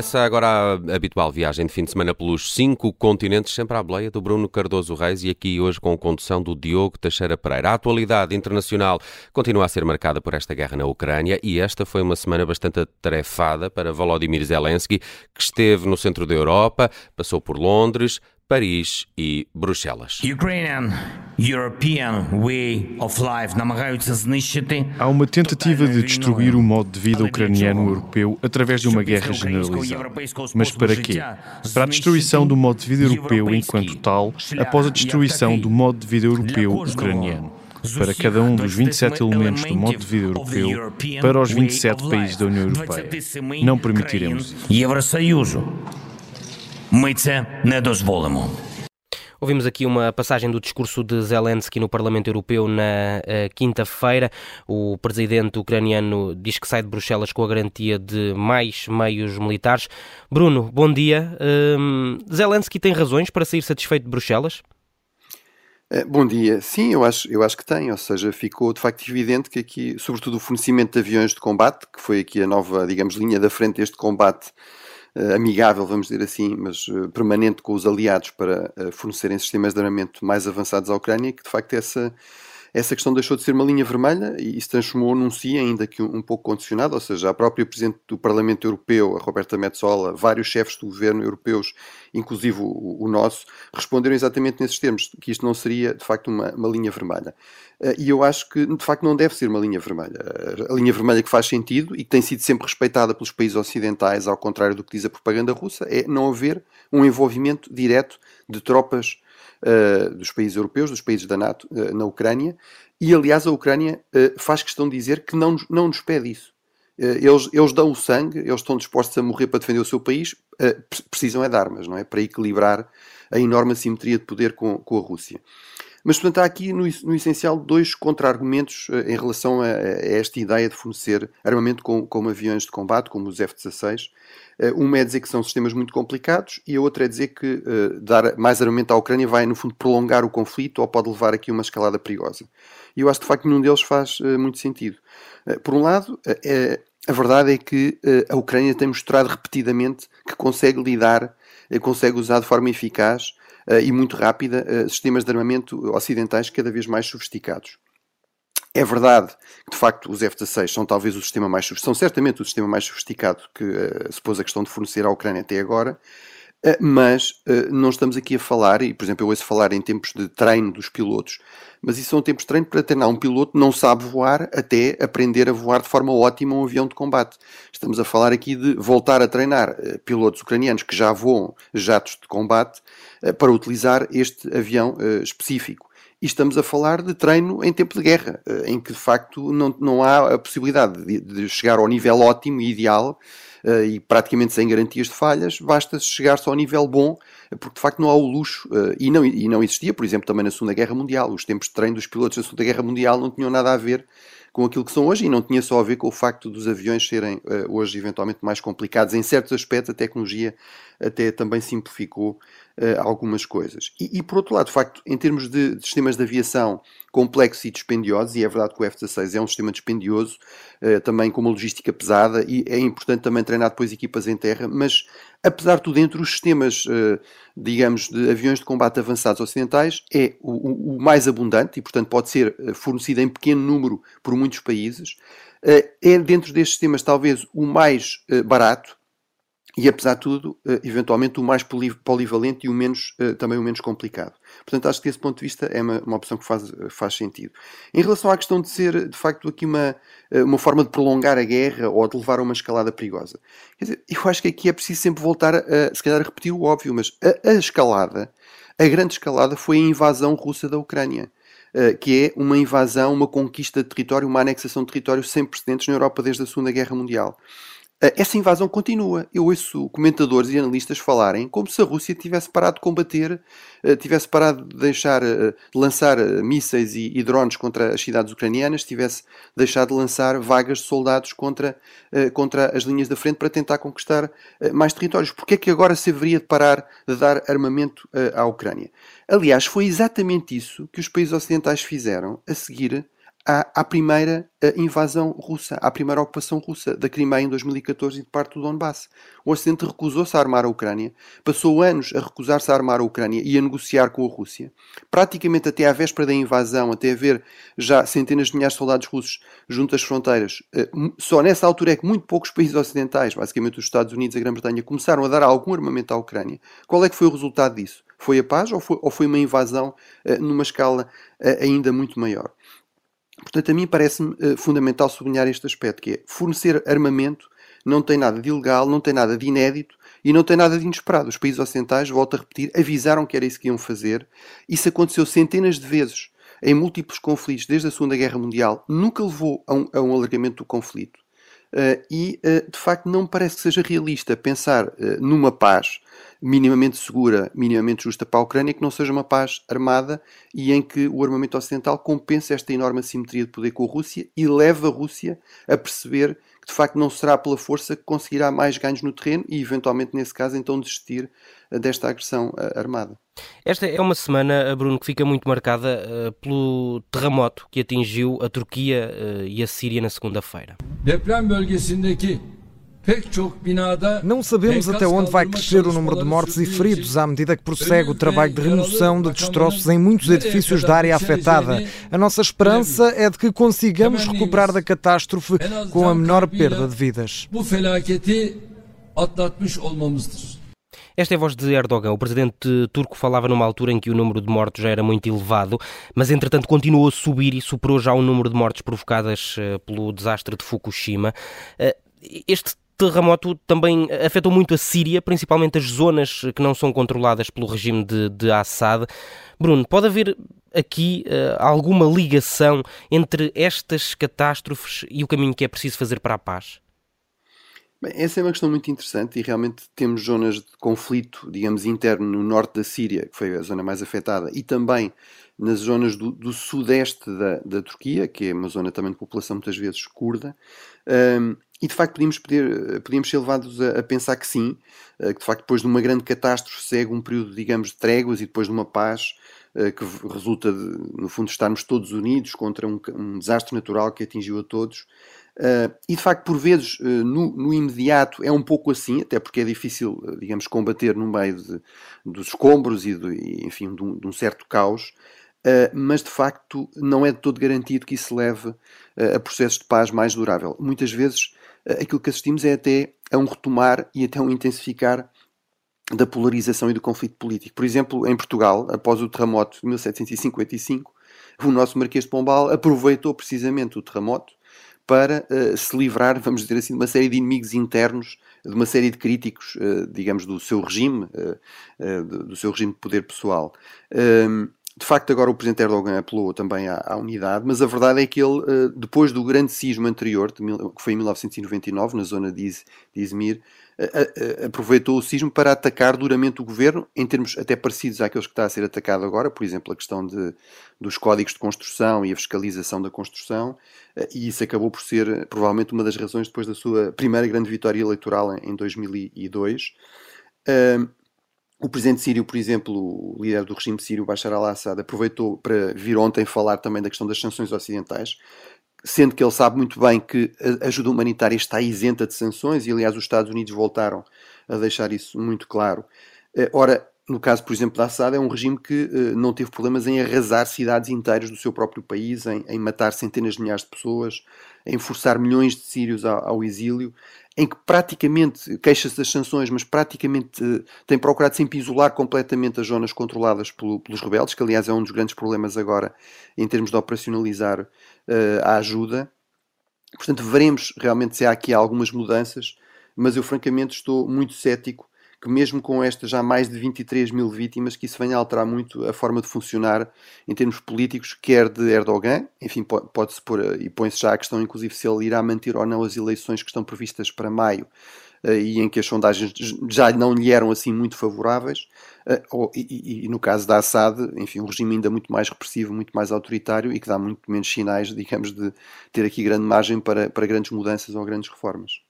Começa agora a habitual viagem de fim de semana pelos cinco continentes, sempre à boleia do Bruno Cardoso Reis e aqui hoje com a condução do Diogo Teixeira Pereira. A atualidade internacional continua a ser marcada por esta guerra na Ucrânia e esta foi uma semana bastante atarefada para Volodymyr Zelensky, que esteve no centro da Europa, passou por Londres, Paris e Bruxelas. Há uma tentativa de destruir o modo de vida ucraniano europeu através de uma guerra generalizada. Mas para quê? Para a destruição do modo de vida europeu enquanto tal, após a destruição do modo de vida europeu ucraniano para cada um dos 27 elementos do modo de vida europeu para os 27 países da União Europeia. Não permitiremos isso. Ми це не дозволимо. Ouvimos aqui uma passagem do discurso de Zelensky no Parlamento Europeu na uh, quinta-feira. O presidente ucraniano diz que sai de Bruxelas com a garantia de mais meios militares. Bruno, bom dia. Uh, Zelensky tem razões para sair satisfeito de Bruxelas? Eh, bom dia. Sim, eu acho, eu acho que tem, ou seja, ficou de facto evidente que aqui, sobretudo o fornecimento de aviões de combate, que foi aqui a nova, digamos, linha da frente deste combate, uh, amigável, vamos dizer assim, mas uh, permanente com os aliados para uh, fornecerem sistemas de armamento mais avançados à Ucrânia, que de facto essa, essa questão deixou de ser uma linha vermelha e se transformou num sim, ainda que um, pouco condicionado, ou seja, a própria Presidente do Parlamento Europeu, a Roberta Metsola, vários chefes do governo europeus, inclusive o, o nosso, responderam exatamente nesses termos, que isto não seria de facto uma, uma linha vermelha. Uh, e eu acho que de facto não deve ser uma linha vermelha. A linha vermelha que faz sentido e que tem sido sempre respeitada pelos países ocidentais, ao contrário do que diz a propaganda russa, é não haver um envolvimento direto de tropas uh, dos países europeus, dos países da NATO, uh, na Ucrânia, e aliás a Ucrânia uh, faz questão de dizer que não, não nos pede isso. Eles, eles dão o sangue, eles estão dispostos a morrer para defender o seu país, precisam é de armas, não é? Para equilibrar a enorme assimetria de poder com, com a Rússia. Mas, portanto, há aqui, no, no essencial, dois contra-argumentos em relação a, a, esta ideia de fornecer armamento com, como aviões de combate, como os F-16, eh, uma é dizer que são sistemas muito complicados e a outra é dizer que uh, dar mais armamento à Ucrânia vai, no fundo, prolongar o conflito ou pode levar aqui a uma escalada perigosa. E eu acho, de facto, que nenhum deles faz uh, muito sentido. Uh, por um lado, a verdade é que a Ucrânia tem mostrado repetidamente que consegue lidar, consegue usar de forma eficaz e muito rápida sistemas de armamento ocidentais cada vez mais sofisticados. É verdade que, de facto, os F-16 são talvez o sistema mais são certamente o sistema mais sofisticado que uh, se pôs a questão de fornecer à Ucrânia até agora, mas uh, não estamos aqui a falar, e por exemplo, eu ouço falar em tempos de treino dos pilotos, mas isso são tempos de treino para treinar um piloto não sabe voar até aprender a voar de forma ótima um avião de combate. Estamos a falar aqui de voltar a treinar pilotos ucranianos que já voam jatos de combate para utilizar este avião específico. E estamos a falar de treino em tempo de guerra, eh, em que de facto não, não há a possibilidade de, de chegar ao nível ótimo e ideal uh, e praticamente sem garantias de falhas, basta chegar-se ao nível bom, porque de facto não há o luxo, uh, e, não, e não existia, por exemplo, também na Segunda Guerra Mundial. Os tempos de treino dos pilotos da Segunda Guerra Mundial não tinham nada a ver com aquilo que são hoje e não tinha só a ver com o facto dos aviões serem uh, hoje eventualmente mais complicados. Em certos aspectos, a tecnologia até também simplificou uh, algumas coisas. E, e, por outro lado, de facto, em termos de, de, sistemas de aviação complexos e dispendiosos, e é verdade que o F-16 é um sistema dispendioso, uh, também com uma logística pesada, e é importante também treinar depois equipas em terra, mas apesar de tudo, entre os sistemas, digamos, de aviões de combate avançados ocidentais, é o, o mais abundante e, portanto, pode ser fornecido em pequeno número por muitos países. Eh, é dentro destes sistemas talvez o mais eh, barato e, apesar de tudo, eh, eventualmente o mais polivalente e o menos, também o menos complicado. Portanto, acho que desse ponto de vista é uma, uma opção que faz, faz sentido. Em relação à questão de ser, de facto, aqui uma, uma forma de prolongar a guerra ou de levar a uma escalada perigosa, quer dizer, eu acho que aqui é preciso sempre voltar a, se calhar, a repetir o óbvio, mas a, a escalada, a grande escalada foi a invasão russa da Ucrânia. Eh, que é uma invasão, uma conquista de território, uma anexação de território sem precedentes na Europa desde a Segunda Guerra Mundial. Eh, essa invasão continua. Eu ouço comentadores e analistas falarem como se a Rússia tivesse parado de combater, eh, tivesse parado de deixar eh, de lançar mísseis e, drones contra as cidades ucranianas, tivesse deixado de lançar vagas de soldados contra, contra as linhas da frente para tentar conquistar mais territórios. Porquê é que agora se haveria de parar de dar armamento à Ucrânia? Aliás, foi exatamente isso que os países ocidentais fizeram a seguir à, à primeira invasão russa, à primeira ocupação russa da Crimeia em 2014 e de parte do Donbass. O Ocidente recusou-se a armar a Ucrânia, passou anos a recusar-se a armar a Ucrânia e a negociar com a Rússia. Praticamente até à véspera da invasão, até haver já centenas de milhares de soldados russos junto às fronteiras, eh, só nessa altura é que muito poucos países ocidentais, basicamente os Estados Unidos e a Grã-Bretanha, começaram a dar algum armamento à Ucrânia. Qual é que foi o resultado disso? Foi a paz ou foi, ou foi uma invasão uh, numa escala ainda muito maior? Portanto, a mim parece-me uh, fundamental sublinhar este aspecto, que é fornecer armamento não tem nada de ilegal, não tem nada de inédito e não tem nada de inesperado. Os países ocidentais, volto a repetir, avisaram que era isso que iam fazer. Isso aconteceu centenas de vezes em múltiplos conflitos desde a Segunda Guerra Mundial, nunca levou a um, a um alargamento do conflito. Uh, e, uh, de facto, não me parece que seja realista pensar uh, numa paz minimamente segura, minimamente justa para a Ucrânia, que não seja uma paz armada e em que o armamento ocidental compense esta enorme assimetria de poder com a Rússia e leve a Rússia a perceber de facto não será pela força que conseguirá mais ganhos no terreno e eventualmente nesse caso então desistir desta agressão armada. Esta é uma semana, Bruno, que fica muito marcada uh, pelo terremoto que atingiu a Turquia uh, e a Síria na segunda-feira. Deprem bölgesindeki não sabemos até onde vai crescer o número de mortes e feridos à medida que prossegue o trabalho de remoção de destroços em muitos edifícios da área afetada. A nossa esperança é de que consigamos recuperar da catástrofe com a menor perda de vidas. Esta é a voz de Erdogan. O presidente turco falava numa altura em que o número de mortos já era muito elevado, mas entretanto continuou a subir e superou já o número de mortes provocadas eh, pelo desastre de Fukushima. Eh, este terremoto também afetou muito a Síria, principalmente as zonas que não são controladas pelo regime de, de Assad. Bruno, pode haver aqui uh, alguma ligação entre estas catástrofes e o caminho que é preciso fazer para a paz? Bem, essa é uma questão muito interessante e realmente temos zonas de conflito, digamos, interno no norte da Síria, que foi a zona mais afetada, e também nas zonas do, do sudeste da, da, Turquia, que é uma zona também de população muitas vezes curda, um, e de facto podíamos, poder, podíamos ser levados a, a, pensar que sim, uh, que de facto depois de uma grande catástrofe segue um período, digamos, de tréguas e depois de uma paz uh, que resulta, de, no fundo, estarmos todos unidos contra um, um desastre natural que atingiu a todos. E de facto, por vezes, no, no, imediato é um pouco assim, até porque é difícil, digamos, combater no meio de, dos escombros e, de, enfim, de um, de um, certo caos. Mas de facto não é de todo garantido que isso leve a processos de paz mais durável. Muitas vezes aquilo que assistimos é até a um retomar e até um intensificar da polarização e do conflito político. Por exemplo, em Portugal, após o terremoto de 1755, o nosso Marquês de Pombal aproveitou precisamente o terremoto para se livrar, vamos dizer assim, de uma série de inimigos internos de uma série de críticos, digamos, do seu regime, do seu regime de poder pessoal. Ehm, de facto, agora o Presidente Erdogan apelou também à, à, unidade, mas a verdade é que ele, eh, depois do grande sismo anterior, que foi em 1999, na zona de, Iz, de Izmir, aproveitou o sismo para atacar duramente o governo, em termos até parecidos àqueles que está a ser atacado agora, por exemplo, a questão de, dos códigos de construção e a fiscalização da construção, eh, e isso acabou por ser eh, provavelmente uma das razões depois da sua primeira grande vitória eleitoral em, em 2002. O presidente sírio, por exemplo, o líder do regime sírio, Bashar al-Assad, aproveitou para vir ontem falar também da questão das sanções ocidentais, sendo que ele sabe muito bem que a ajuda humanitária está isenta de sanções, e aliás os Estados Unidos voltaram a deixar isso muito claro. Eh, ora, no caso, por exemplo, da Assad, é um regime que uh, não teve problemas em arrasar cidades inteiras do seu próprio país, em, em matar centenas de milhares de pessoas, em forçar milhões de sírios ao, ao exílio, em que praticamente queixa-se das sanções, mas praticamente uh, tem procurado sempre isolar completamente as zonas controladas pelo, pelos rebeldes, que aliás é um dos grandes problemas agora em termos de operacionalizar uh, a ajuda. Portanto, veremos realmente se há aqui algumas mudanças, mas eu francamente estou muito cético que mesmo com estas já mais de 23 mil vítimas, que isso venha a alterar muito a forma de funcionar em termos políticos, quer de Erdogan, enfim, pode-se pôr, e põe-se já a questão, inclusive, se ele irá manter ou não as eleições que estão previstas para maio, eh, e em que as sondagens já não lhe eram assim muito favoráveis, eh, e, no caso da Assad, enfim, um regime ainda muito mais repressivo, muito mais autoritário e que dá muito menos sinais, digamos, de ter aqui grande margem para, para grandes mudanças ou grandes reformas.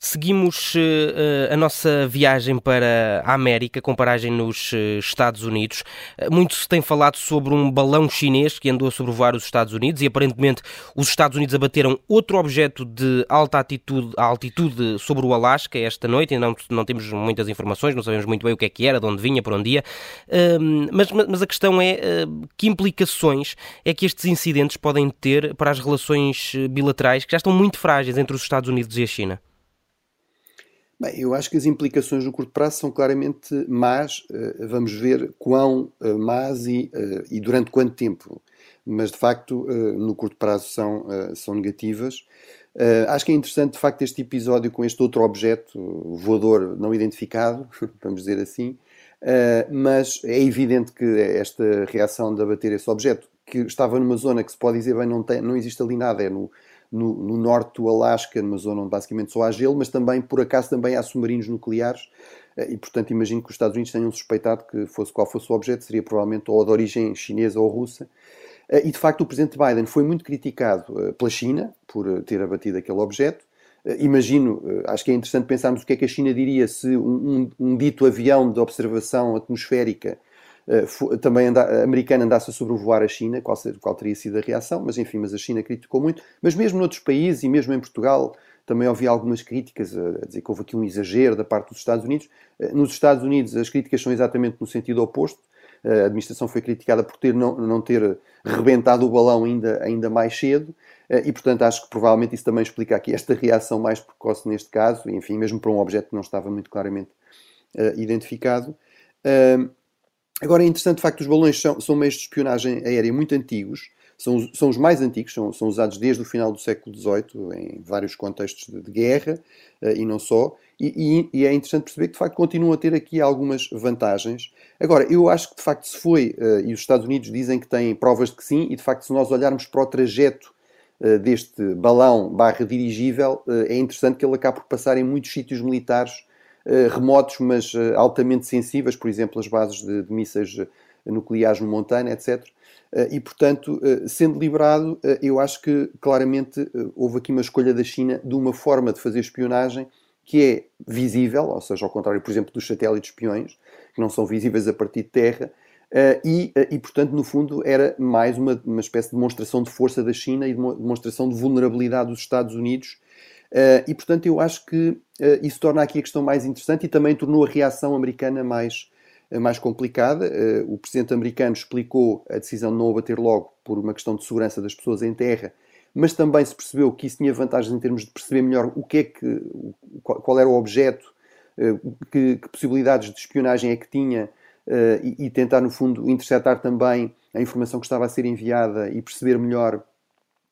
Seguimos uh, a nossa viagem para a América, com paragem nos uh, Estados Unidos. Uh, muito se tem falado sobre um balão chinês que andou a sobrevoar os Estados Unidos e aparentemente os Estados Unidos abateram outro objeto de alta altitude, altitude sobre o Alasca esta noite. Ainda não, não temos muitas informações, não sabemos muito bem o que é que era, de onde vinha, por onde ia. Mas, mas, a questão é que implicações é que estes incidentes podem ter para as relações bilaterais que já estão muito frágeis entre os Estados Unidos e a China. Bem, eu acho que as implicações no curto prazo são claramente más. Uh, vamos ver quão uh, más e, uh, e, durante quanto tempo. Mas, de facto, no curto prazo são, são negativas. acho que é interessante, de facto, este episódio com este outro objeto voador não identificado, vamos dizer assim. mas é evidente que esta reação de abater esse objeto, que estava numa zona que se pode dizer bem não, tem, não existe ali nada, é no, no, no, norte do Alasca, numa zona onde basicamente só há gelo, mas também, por acaso, também há submarinos nucleares eh, e, portanto, imagino que os Estados Unidos tenham suspeitado que fosse qual fosse o objeto, seria provavelmente ou de origem chinesa ou russa. Eh, e, de facto, o presidente Biden foi muito criticado eh, pela China por ter abatido aquele objeto. Imagino, acho que é interessante pensarmos o que é que a China diria se um, um, um dito avião de observação atmosférica também anda, americana andasse a sobrevoar a China, qual, ser, qual teria sido a reação, mas enfim, mas a China criticou muito. Mas mesmo noutros países e mesmo em Portugal, também ouvi algumas críticas a, dizer que houve aqui um exagero da parte dos Estados Unidos. Uh, nos Estados Unidos as críticas são exatamente no sentido oposto. A administração foi criticada por ter não, não ter rebentado o balão ainda, ainda mais cedo e, portanto, acho que provavelmente isso também explica aqui esta reação mais precoce neste caso, enfim, mesmo para um objeto que não estava muito claramente uh, identificado. Uh, Agora é interessante, de facto, os balões são, são meios de espionagem aérea muito antigos, são, são os mais antigos, são, são usados desde o final do século XVIII em vários contextos de, de guerra uh, e não só, e, e, e, é interessante perceber que de facto continuam a ter aqui algumas vantagens. Agora, eu acho que de facto se foi, uh, e os Estados Unidos dizem que têm provas de que sim, e de facto se nós olharmos para o trajeto uh, deste balão barra dirigível, é interessante que ele acabe por passar em muitos sítios militares eh, remotos, mas eh, altamente sensíveis, por exemplo, as bases de, de mísseis eh, nucleares no Montana, etc. E, portanto, sendo liberado, eu acho que claramente houve aqui uma escolha da China de uma forma de fazer espionagem que é visível, ou seja, ao contrário, por exemplo, dos satélites espiões, que não são visíveis a partir de terra, e, e portanto, no fundo, era mais uma, uma espécie de demonstração de força da China e de demonstração de vulnerabilidade dos Estados Unidos e, portanto, eu acho que uh, isso torna aqui a questão mais interessante e também tornou a reação americana mais, uh, mais complicada. o presidente americano explicou a decisão de não abater logo por uma questão de segurança das pessoas em terra, mas também se percebeu que isso tinha vantagens em termos de perceber melhor o que é que, qual, qual era o objeto, que, que, possibilidades de espionagem é que tinha e, e tentar, no fundo, interceptar também a informação que estava a ser enviada e perceber melhor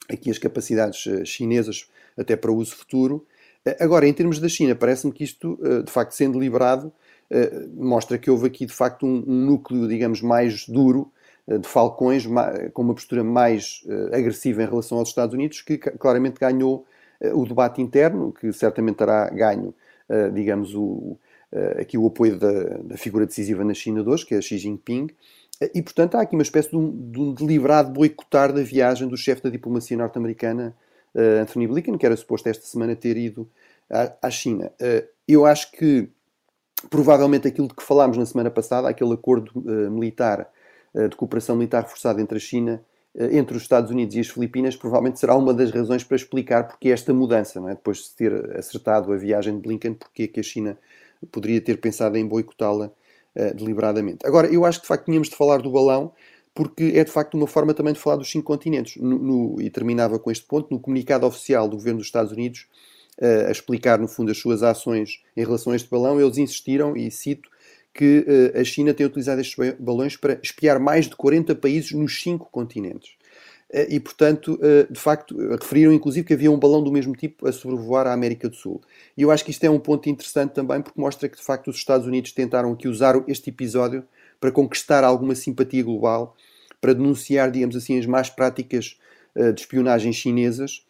aqui as capacidades chinesas até para uso futuro. Eh, agora, em termos da China, parece-me que isto, eh, de facto, sendo liberado, eh, mostra que houve aqui, de facto, um, núcleo, digamos, mais duro de falcões, com uma postura mais agressiva em relação aos Estados Unidos, que claramente ganhou o debate interno, que certamente terá ganho, digamos, o, aqui o apoio da, da, figura decisiva na China de hoje, que é Xi Jinping, e, portanto, há aqui uma espécie de um, de um deliberado boicotar da viagem do chefe da diplomacia norte-americana uh, Anthony Blinken, que era suposto esta semana ter ido à, à China. Uh, eu acho que provavelmente aquilo de que falámos na semana passada, aquele acordo uh, militar de cooperação militar reforçada entre a China, entre os Estados Unidos e as Filipinas, provavelmente será uma das razões para explicar porque esta mudança, é? depois de ter acertado a viagem de Blinken, porque é que a China poderia ter pensado em boicotá-la deliberadamente. Agora, eu acho que de facto tínhamos de falar do balão, porque é de facto uma forma também de falar dos cinco continentes. No, no, e terminava com este ponto, no comunicado oficial do governo dos Estados Unidos, uh, a explicar no fundo as suas ações em relação a este balão, eles insistiram, e cito, que uh, a China tem utilizado estes balões para espiar mais de 40 países nos cinco continentes. Uh, e, portanto, de facto, referiram inclusive que havia um balão do mesmo tipo a sobrevoar a América do Sul. E eu acho que isto é um ponto interessante também, porque mostra que, de facto, os Estados Unidos tentaram aqui usar este episódio para conquistar alguma simpatia global, para denunciar, digamos assim, as más práticas uh, de espionagem chinesas.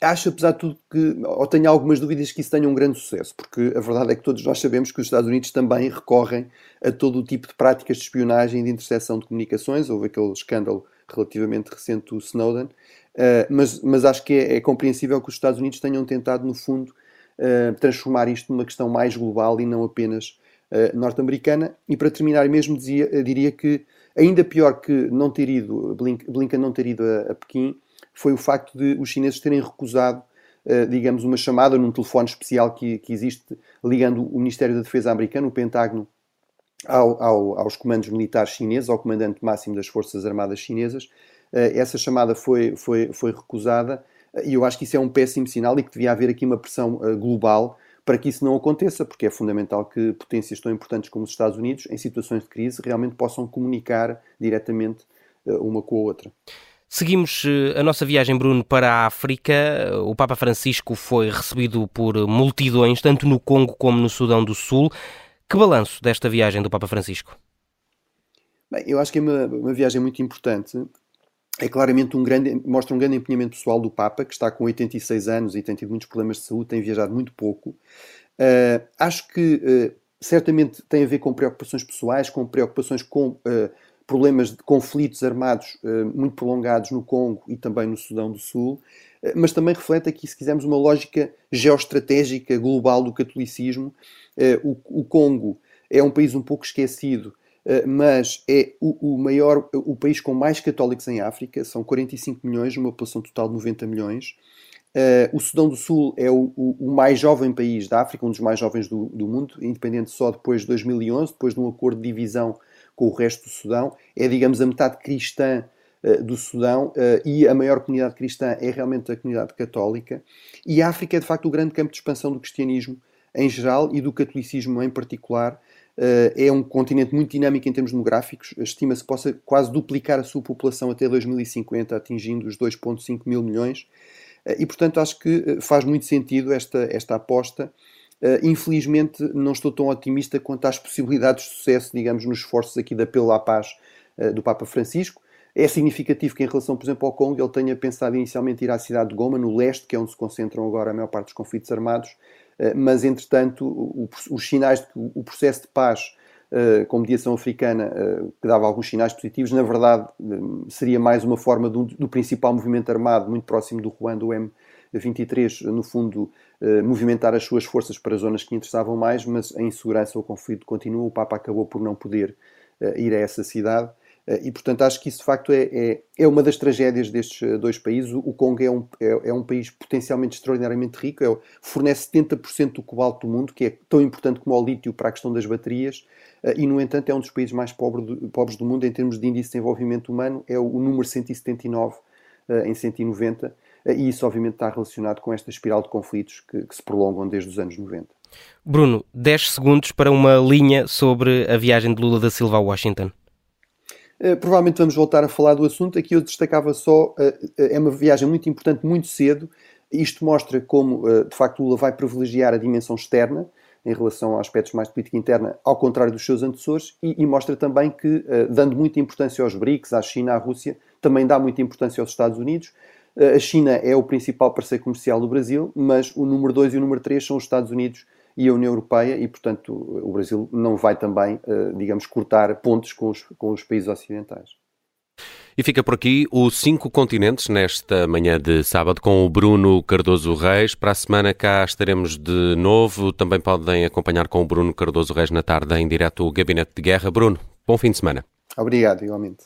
Acho, apesar de tudo, que, ou tenho algumas dúvidas que isso tenha um grande sucesso, porque a verdade é que todos nós sabemos que os Estados Unidos também recorrem a todo o tipo de práticas de espionagem e de interseção de comunicações. Houve aquele escândalo relativamente recente do Snowden, uh, mas, mas acho que é, é, compreensível que os Estados Unidos tenham tentado, no fundo, transformar isto numa questão mais global e não apenas norte-americana. E para terminar, mesmo dizia, diria que ainda pior que não ter ido, Blinken não ter ido a, a Pequim, foi o facto de os chineses terem recusado digamos, uma chamada num telefone especial que, que, existe ligando o Ministério da Defesa americano, o Pentágono, ao, ao, aos comandos militares chineses, ao comandante máximo das Forças Armadas chinesas. Uh, essa chamada foi, foi, foi recusada uh, e eu acho que isso é um péssimo sinal e que devia haver aqui uma pressão global para que isso não aconteça, porque é fundamental que potências tão importantes como os Estados Unidos, em situações de crise, realmente possam comunicar diretamente uma com a outra. Seguimos eh, a nossa viagem, Bruno, para a África. O Papa Francisco foi recebido por multidões, tanto no Congo como no Sudão do Sul. Que balanço desta viagem do Papa Francisco? Bem, eu acho que é uma, uma viagem muito importante. É claramente um grande, mostra um grande empenhamento pessoal do Papa, que está com 86 anos e tem tido muitos problemas de saúde, tem viajado muito pouco. Uh, acho que uh, certamente tem a ver com preocupações pessoais, com preocupações com uh, problemas de conflitos armados muito prolongados no Congo e também no Sudão do Sul, mas também reflete aqui, se quisermos, uma lógica geoestratégica global do catolicismo. Uh, o, Congo é um país um pouco esquecido, mas é o, maior, o país com mais católicos em África, são 45 milhões, uma população total de 90 milhões. o Sudão do Sul é o, mais jovem país da África, um dos mais jovens do, do mundo, independente só depois de 2011, depois de um acordo de divisão com o resto do Sudão, é, digamos, a metade cristã do Sudão uh, e a maior comunidade cristã é realmente a comunidade católica. E a África é, de facto, o grande campo de expansão do cristianismo em geral e do catolicismo em particular. Uh, é um continente muito dinâmico em termos demográficos. Estima-se que possa quase duplicar a sua população até 2050, atingindo os 2,5 mil milhões. e, portanto, acho que faz muito sentido esta, esta aposta infelizmente, não estou tão otimista quanto às possibilidades de sucesso, digamos, nos esforços aqui de apelo à paz do Papa Francisco. É significativo que, em relação, por exemplo, ao Congo, ele tenha pensado inicialmente ir à cidade de Goma, no leste, que é onde se concentram agora a maior parte dos conflitos armados, uh, mas, entretanto, os sinais de que o processo de paz com mediação africana, que dava alguns sinais positivos, na verdade, seria mais uma forma do, do principal movimento armado, muito próximo do Ruanda, o M 23, no fundo, eh, movimentar as suas forças para zonas que interessavam mais, mas a insegurança o conflito continua. O Papa acabou por não poder eh, ir a essa cidade. Eh, e, portanto, acho que isso de facto é, é, é uma das tragédias destes dois países. O Congo é um, é, é um país potencialmente extraordinariamente rico, é, fornece 70% do cobalto do mundo, que é tão importante como o lítio para a questão das baterias, e, no entanto, é um dos países mais pobres do, pobres do mundo em termos de índice de desenvolvimento humano, é o, o número 179 em 190 e isso obviamente está relacionado com esta espiral de conflitos que, que se prolongam desde os anos 90. Bruno, 10 segundos para uma linha sobre a viagem de Lula da Silva a Washington. Uh, provavelmente vamos voltar a falar do assunto. Aqui eu destacava só, uh, é uma viagem muito importante, muito cedo. Isto mostra como, de facto, Lula vai privilegiar a dimensão externa em relação a aspectos mais de política interna, ao contrário dos seus antecessores, e, e mostra também que, dando muita importância aos BRICS, à China, à Rússia, também dá muita importância aos Estados Unidos, a China é o principal parceiro comercial do Brasil, mas o número 2 e o número 3 são os Estados Unidos e a União Europeia, e portanto o Brasil não vai também, eh, digamos, cortar pontos com os, com os países ocidentais. E fica por aqui os cinco continentes nesta manhã de sábado com o Bruno Cardoso Reis. Para a semana cá estaremos de novo. Também podem acompanhar com o Bruno Cardoso Reis na tarde em direto o Gabinete de Guerra. Bruno, bom fim de semana. Obrigado, igualmente.